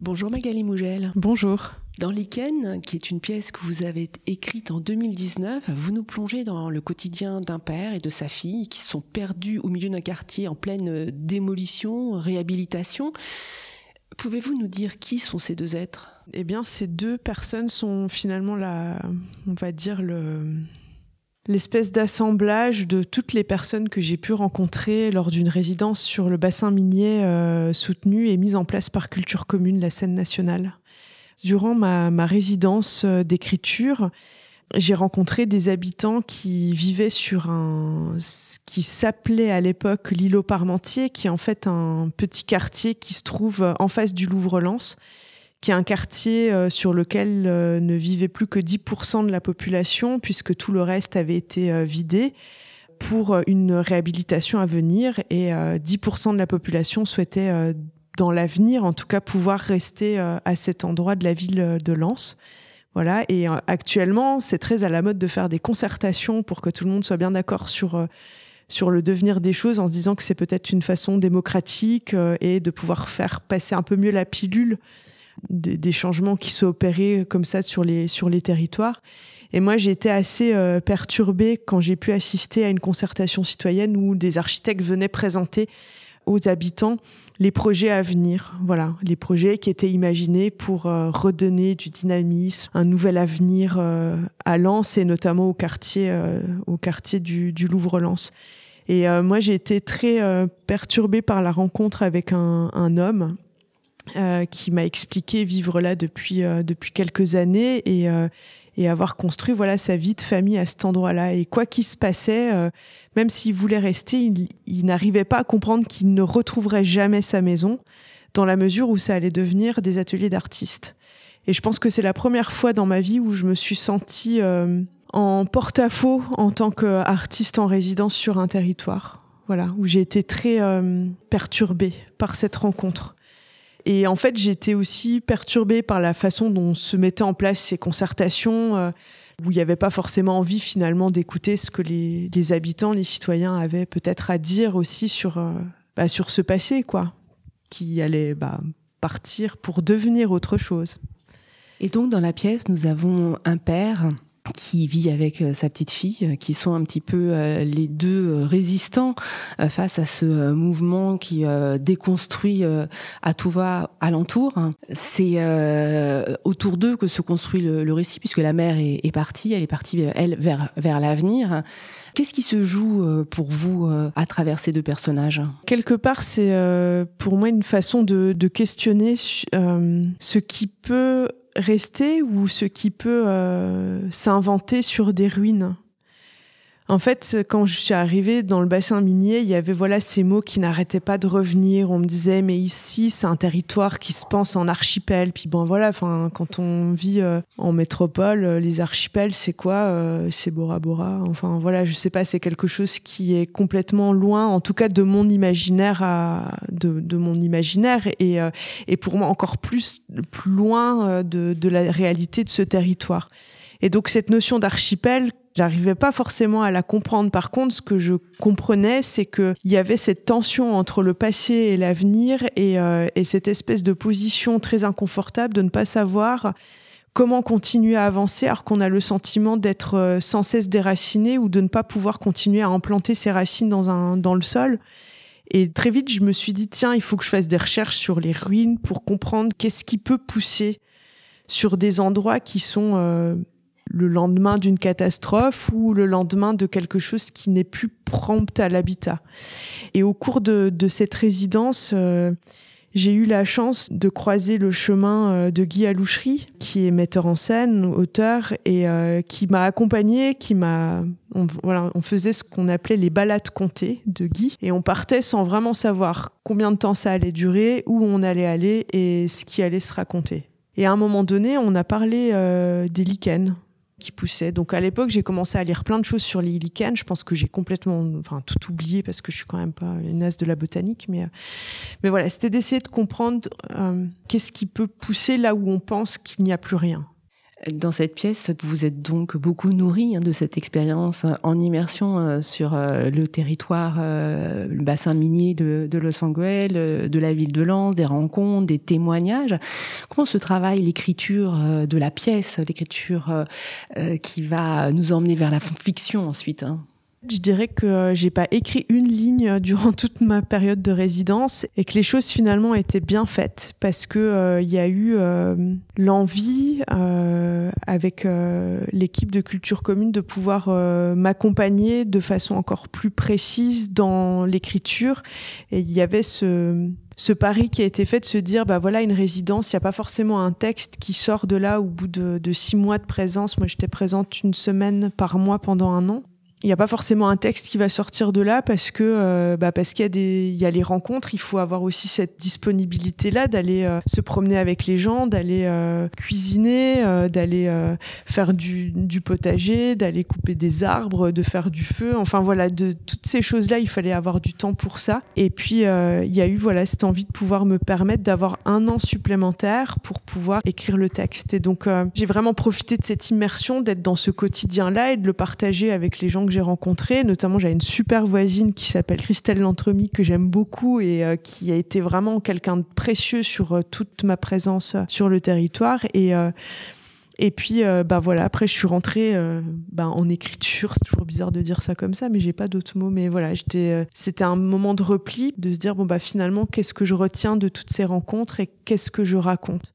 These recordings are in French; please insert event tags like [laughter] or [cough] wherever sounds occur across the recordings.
Bonjour Magali Mougel. Bonjour. Dans Lichen, qui est une pièce que vous avez écrite en 2019, vous nous plongez dans le quotidien d'un père et de sa fille qui sont perdus au milieu d'un quartier en pleine démolition, réhabilitation. Pouvez-vous nous dire qui sont ces deux êtres? Eh bien, ces deux personnes sont finalement la, on va dire le, l'espèce d'assemblage de toutes les personnes que j'ai pu rencontrer lors d'une résidence sur le bassin minier euh, soutenu et mise en place par Culture Commune, la scène nationale. Durant ma, ma résidence euh, d'écriture, j'ai rencontré des habitants qui vivaient sur un ce qui s'appelait à l'époque l'îlot Parmentier, qui est en fait un petit quartier qui se trouve en face du Louvre-Lens qui est un quartier euh, sur lequel euh, ne vivait plus que 10% de la population, puisque tout le reste avait été euh, vidé pour une réhabilitation à venir et 10% de la population souhaitait dans l'avenir en tout cas pouvoir rester à cet endroit de la ville de Lens. Voilà, et actuellement, c'est très à la mode de faire des concertations pour que tout le monde soit bien d'accord sur sur le devenir des choses en se disant que c'est peut-être une façon démocratique et de pouvoir faire passer un peu mieux la pilule des, changements qui sont opérés comme ça sur les, sur les territoires. Et moi, j'ai été assez euh, perturbée quand j'ai pu assister à une concertation citoyenne où des architectes venaient présenter aux habitants les projets à venir, voilà, les projets qui étaient imaginés pour euh, redonner du dynamisme, un nouvel avenir euh, à Lens et notamment au quartier, au quartier du, du Louvre-Lens. Et moi, j'ai été très perturbée par la rencontre avec un, un homme euh, qui m'a expliqué vivre là depuis euh, depuis quelques années et euh, et avoir construit voilà sa vie de famille à cet endroit-là. Et quoi qu'il se passait même s'il voulait rester il, il n'arrivait pas à comprendre qu'il ne retrouverait jamais sa maison dans la mesure où ça allait devenir des ateliers d'artistes. Et je pense que c'est la première fois dans ma vie où je me suis sentie en porte-à-faux en tant qu'artiste en résidence sur un territoire. Voilà où j'ai été très perturbée par cette rencontre et en fait, j'étais aussi perturbée par la façon dont se mettaient en place ces concertations, euh, où il n'y avait pas forcément envie finalement d'écouter ce que les, habitants, les citoyens avaient peut-être à dire aussi sur, euh, bah, sur ce passé, quoi, qui allait bah, partir pour devenir autre chose. Et donc, dans la pièce, nous avons un père qui vit avec euh, sa petite fille, euh, qui sont un petit peu euh, les deux résistants face à ce mouvement qui déconstruit à tout va alentour. C'est autour d'eux que se construit le, récit, puisque la mère est, partie, elle est partie elle vers vers l'avenir. Qu'est-ce qui se joue pour vous à travers ces deux personnages? Quelque part, c'est pour moi une façon de, questionner ce qui peut rester ou ce qui peut euh, s'inventer sur des ruines en fait, quand je suis arrivée dans le bassin minier, il y avait voilà ces mots qui n'arrêtaient pas de revenir. On me disait mais ici c'est un territoire qui se pense en archipel. Puis bon voilà, enfin quand on vit euh, en métropole, euh, les archipels c'est quoi euh, C'est Bora Bora. Enfin voilà, je sais pas, c'est quelque chose qui est complètement loin, en tout cas de mon imaginaire à de, de mon imaginaire et et pour moi encore plus plus loin de de la réalité de ce territoire. Et donc cette notion d'archipel J'arrivais pas forcément à la comprendre. Par contre, ce que je comprenais, c'est qu'il y avait cette tension entre le passé et l'avenir et, euh, et cette espèce de position très inconfortable de ne pas savoir comment continuer à avancer alors qu'on a le sentiment d'être euh, sans cesse déraciné ou de ne pas pouvoir continuer à implanter ses racines dans, un, dans le sol. Et très vite, je me suis dit, tiens, il faut que je fasse des recherches sur les ruines pour comprendre qu'est-ce qui peut pousser sur des endroits qui sont euh, le lendemain d'une catastrophe ou le lendemain de quelque chose qui n'est plus prompt à l'habitat. Et au cours de, cette résidence, euh, j'ai eu la chance de croiser le chemin euh, de Guy Alouchery, qui est metteur en scène, auteur, et euh, qui m'a accompagné, qui m'a, on, voilà, on faisait ce qu'on appelait les balades comptées de Guy, et on partait sans vraiment savoir combien de temps ça allait durer, où on allait aller et ce qui allait se raconter. Et à un moment donné, on a parlé des lichens qui poussait. Donc à l'époque, j'ai commencé à lire plein de choses sur les lichens. Je pense que j'ai complètement, enfin tout oublié parce que je suis quand même pas une as de la botanique, mais euh, mais voilà, c'était d'essayer de comprendre euh, qu'est-ce qui peut pousser là où on pense qu'il n'y a plus rien. Dans cette pièce, vous êtes donc beaucoup nourri hein, de cette expérience en immersion euh, sur euh, le territoire, euh, le bassin minier de, de Los Angeles, de la ville de Lens, des rencontres, des témoignages. Comment se travaille l'écriture de la pièce, l'écriture qui va nous emmener vers la fiction ensuite hein? Je dirais que euh, j'ai pas écrit une ligne euh, durant [laughs] toute ma période de résidence et que les choses finalement étaient bien faites parce que euh, il y a eu l'envie avec l'équipe de culture commune de pouvoir m'accompagner de façon encore plus précise dans l'écriture. Et il y avait ce pari qui a été fait de se dire bah voilà une résidence il n'y a pas forcément un texte qui sort de là au bout de six mois de présence. Moi j'étais présente une semaine par mois pendant un an il n'y a pas forcément un texte qui va sortir de là parce que euh, bah parce qu'il y a des il y a les rencontres. Il faut avoir aussi cette disponibilité là d'aller euh, se promener avec les gens d'aller euh, cuisiner d'aller faire du, du potager d'aller couper des arbres de faire du feu. Enfin voilà de toutes ces choses là il fallait avoir du temps pour ça. Et puis il y a eu voilà cette envie de pouvoir me permettre d'avoir un an supplémentaire pour pouvoir écrire le texte. Et donc j'ai vraiment profité de cette immersion d'être dans ce quotidien là et de le partager avec les gens que j'ai rencontrés. Notamment, j'avais une super voisine qui s'appelle Christelle Lantremy, que j'aime beaucoup et euh, qui a été vraiment quelqu'un de précieux sur euh, toute ma présence euh, sur le territoire. Et, et puis, bah voilà, après, je suis rentrée bah, en écriture. C'est toujours bizarre de dire ça comme ça, mais j'ai pas d'autres mots. Mais voilà, j'étais, c'était un moment de repli, de se dire, bon, bah finalement, qu'est-ce que je retiens de toutes ces rencontres et qu'est-ce que je raconte?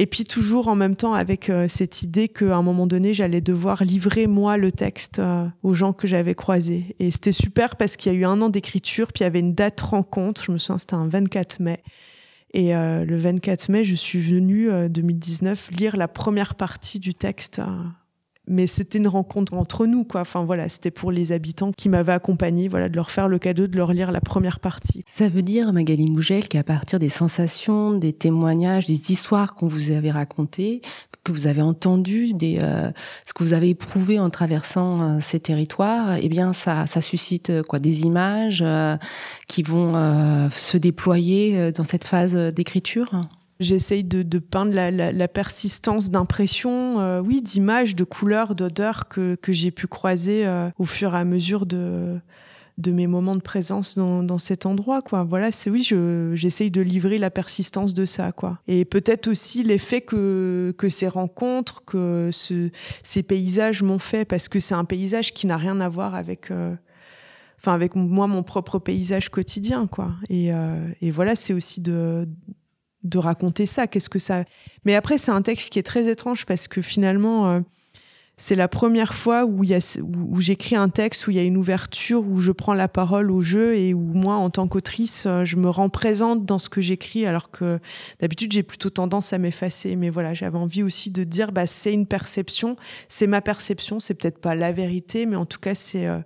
Et puis toujours en même temps avec euh, cette idée qu'à un moment donné, j'allais devoir livrer moi le texte euh, aux gens que j'avais croisés. Et c'était super parce qu'il y a eu un an d'écriture, puis il y avait une date rencontre, je me souviens, c'était un 24 mai. Et euh, le 24 mai, je suis venue, 2019, lire la première partie du texte mais c'était une rencontre entre nous, quoi. Enfin voilà, c'était pour les habitants qui m'avaient accompagné, voilà, de leur faire le cadeau de leur lire la première partie. Ça veut dire, Magali Mougel, qu'à partir des sensations, des témoignages, des histoires qu'on vous avait racontées, que vous avez entendu, des, euh, ce que vous avez éprouvé en traversant euh, ces territoires, eh bien, ça, ça suscite euh, quoi, des images qui vont se déployer dans cette phase d'écriture? J'essaye de, de, peindre la, la, la persistance d'impressions, euh, oui, d'images, de couleurs, d'odeurs que, que j'ai pu croiser euh, au fur et à mesure de, de mes moments de présence dans, dans cet endroit, quoi. Voilà, c'est oui, j'essaye de livrer la persistance de ça, quoi. Et peut-être aussi l'effet que, que ces rencontres, que ce, ces paysages m'ont fait, parce que c'est un paysage qui n'a rien à voir avec. Euh, enfin avec moi mon propre paysage quotidien quoi et, euh, et voilà c'est aussi de de raconter ça. Qu'est-ce que ça Mais après, c'est un texte qui est très étrange parce que finalement, euh, c'est la première fois où, où, j'écris un texte où il y a une ouverture, où je prends la parole au jeu et où moi, en tant qu'autrice, euh, je me rends présente dans ce que j'écris, alors que d'habitude, j'ai plutôt tendance à m'effacer. Mais voilà, j'avais envie aussi de dire, bah, c'est une perception, c'est ma perception, c'est peut-être pas la vérité, mais en tout cas, c'est euh,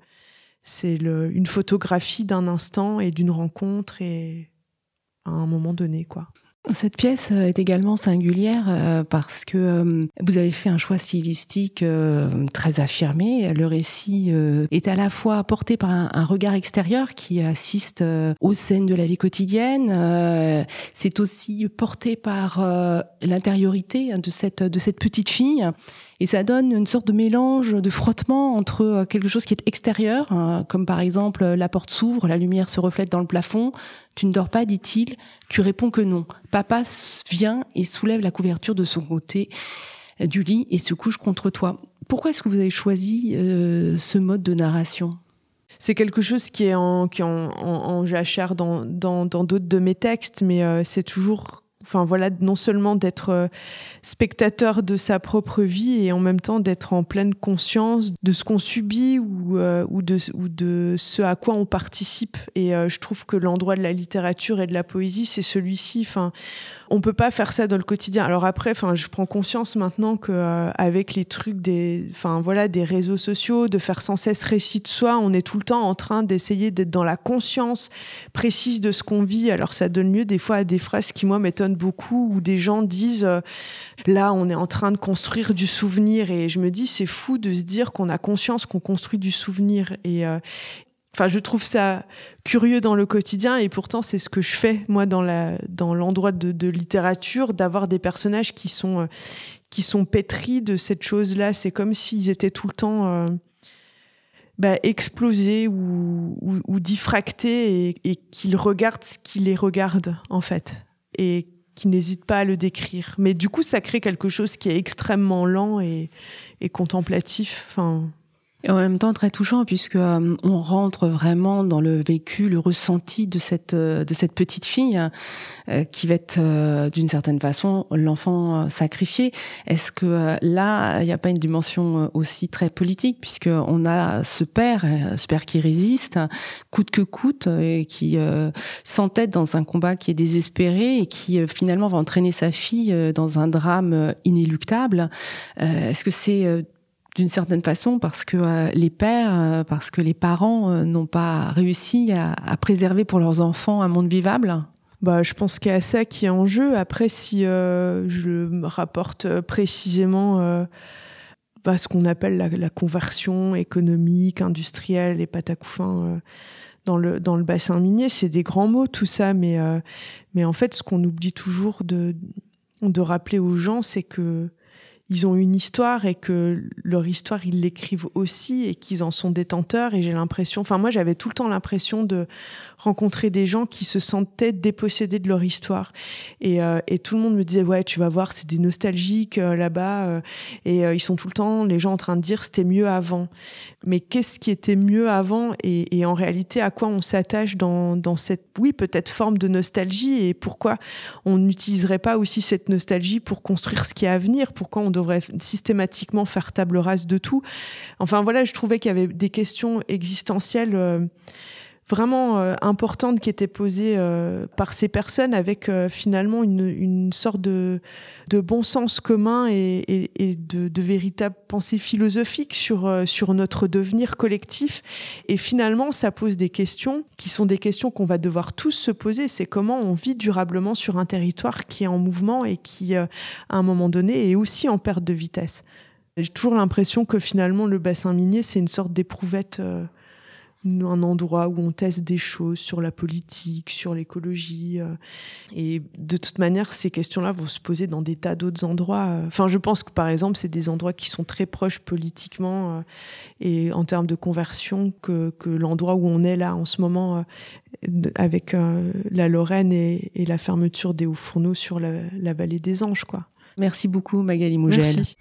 c'est une photographie d'un instant et d'une rencontre et à un moment donné, quoi. Cette pièce euh, est également singulière euh, parce que euh, vous avez fait un choix stylistique très affirmé. Le récit est à la fois porté par un regard extérieur qui assiste aux scènes de la vie quotidienne. C'est aussi porté par l'intériorité de cette, de cette petite fille et ça donne une sorte de mélange, de frottement entre euh, quelque chose qui est extérieur, hein, comme par exemple euh, la porte s'ouvre, la lumière se reflète dans le plafond. Tu ne dors pas, dit-il. Tu réponds que non. Papa vient et soulève la couverture de son côté euh, du lit et se couche contre toi. Pourquoi est-ce que vous avez choisi ce mode de narration? C'est quelque chose qui est en, jachère dans d'autres dans, de mes textes, mais c'est toujours enfin voilà, non seulement d'être euh, spectateur de sa propre vie et en même temps d'être en pleine conscience de ce qu'on subit ou, euh, ou, de, ou de ce à quoi on participe. Et euh, je trouve que l'endroit de la littérature et de la poésie, c'est celui-ci. Enfin, on peut pas faire ça dans le quotidien. Alors après, enfin, je prends conscience maintenant que euh, avec les trucs des, enfin voilà, des réseaux sociaux, de faire sans cesse récit de soi, on est tout le temps en train d'essayer d'être dans la conscience précise de ce qu'on vit. Alors ça donne lieu des fois à des phrases qui moi m'étonnent beaucoup, où des gens disent euh, là, on est en train de construire du souvenir, et je me dis c'est fou de se dire qu'on a conscience qu'on construit du souvenir et euh, Enfin, je trouve ça curieux dans le quotidien et pourtant c'est ce que je fais moi dans la dans l'endroit de, littérature d'avoir des personnages qui sont euh, qui sont pétris de cette chose-là. C'est comme s'ils étaient tout le temps euh, bah, explosés ou, ou, diffractés et, et qu'ils regardent ce qui les regarde en fait et qui n'hésitent pas à le décrire. Mais du coup, ça crée quelque chose qui est extrêmement lent et, et contemplatif. Enfin, et en même temps très touchant puisque euh, on rentre vraiment dans le vécu, le ressenti de cette euh, de cette petite fille euh, qui va être d'une certaine façon l'enfant sacrifié. Est-ce que là il n'y a pas une dimension aussi très politique puisque on a ce père, ce père qui résiste coûte que coûte et qui s'entête dans un combat qui est désespéré et qui finalement va entraîner sa fille dans un drame inéluctable. Est-ce que c'est d'une certaine façon parce que euh, les pères, euh, parce que les parents euh, n'ont pas réussi à, préserver pour leurs enfants un monde vivable bah, je pense qu'il y a ça qui est en jeu. Après, si je me rapporte précisément bah, ce qu'on appelle la, conversion économique, industrielle et patacoufin dans le dans le bassin minier, c'est des grands mots tout ça, mais mais en fait, ce qu'on oublie toujours de de rappeler aux gens, c'est que ils ont une histoire et que leur histoire, ils l'écrivent aussi et qu'ils en sont détenteurs. Et j'ai l'impression, enfin moi j'avais tout le temps l'impression de rencontrer des gens qui se sentaient dépossédés de leur histoire. Et, euh, et tout le monde me disait, ouais, tu vas voir, c'est des nostalgiques euh, là-bas. Euh, et ils sont tout le temps, les gens en train de dire, c'était mieux avant. Mais qu'est-ce qui était mieux avant et, en réalité, à quoi on s'attache dans, dans cette, oui, peut-être forme de nostalgie et pourquoi on n'utiliserait pas aussi cette nostalgie pour construire ce qui est à venir Pourquoi devrait systématiquement faire table rase de tout. Enfin voilà, je trouvais qu'il y avait des questions existentielles euh, vraiment euh, importantes qui étaient posées euh, par ces personnes avec finalement une, une, sorte de, de, bon sens commun et, et, de, de, véritable pensée philosophique sur, sur notre devenir collectif. Et finalement, ça pose des questions qui sont des questions qu'on va devoir tous se poser. C'est comment on vit durablement sur un territoire qui est en mouvement et qui, à un moment donné, est aussi en perte de vitesse. J'ai toujours l'impression que finalement, le bassin minier, c'est une sorte d'éprouvette un endroit où on teste des choses sur la politique, sur l'écologie. Euh, et de toute manière, ces questions-là vont se poser dans des tas d'autres endroits. Enfin, je pense que par exemple, c'est des endroits qui sont très proches politiquement euh, et en termes de conversion que, que l'endroit où on est là en ce moment euh, avec la Lorraine et, et, la fermeture des hauts fourneaux sur la, la, vallée des Anges, quoi. Merci beaucoup, Magali Mougel. Merci.